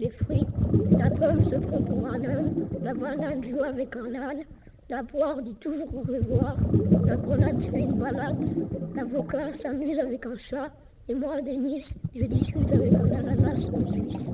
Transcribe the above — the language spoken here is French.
les fruits. La pomme se prend pour un homme, la banane joue avec un âne, la poire dit toujours au revoir, la grenade fait une balade, l'avocat s'amuse avec un chat, et moi, Denis, je discute avec un ananas en Suisse.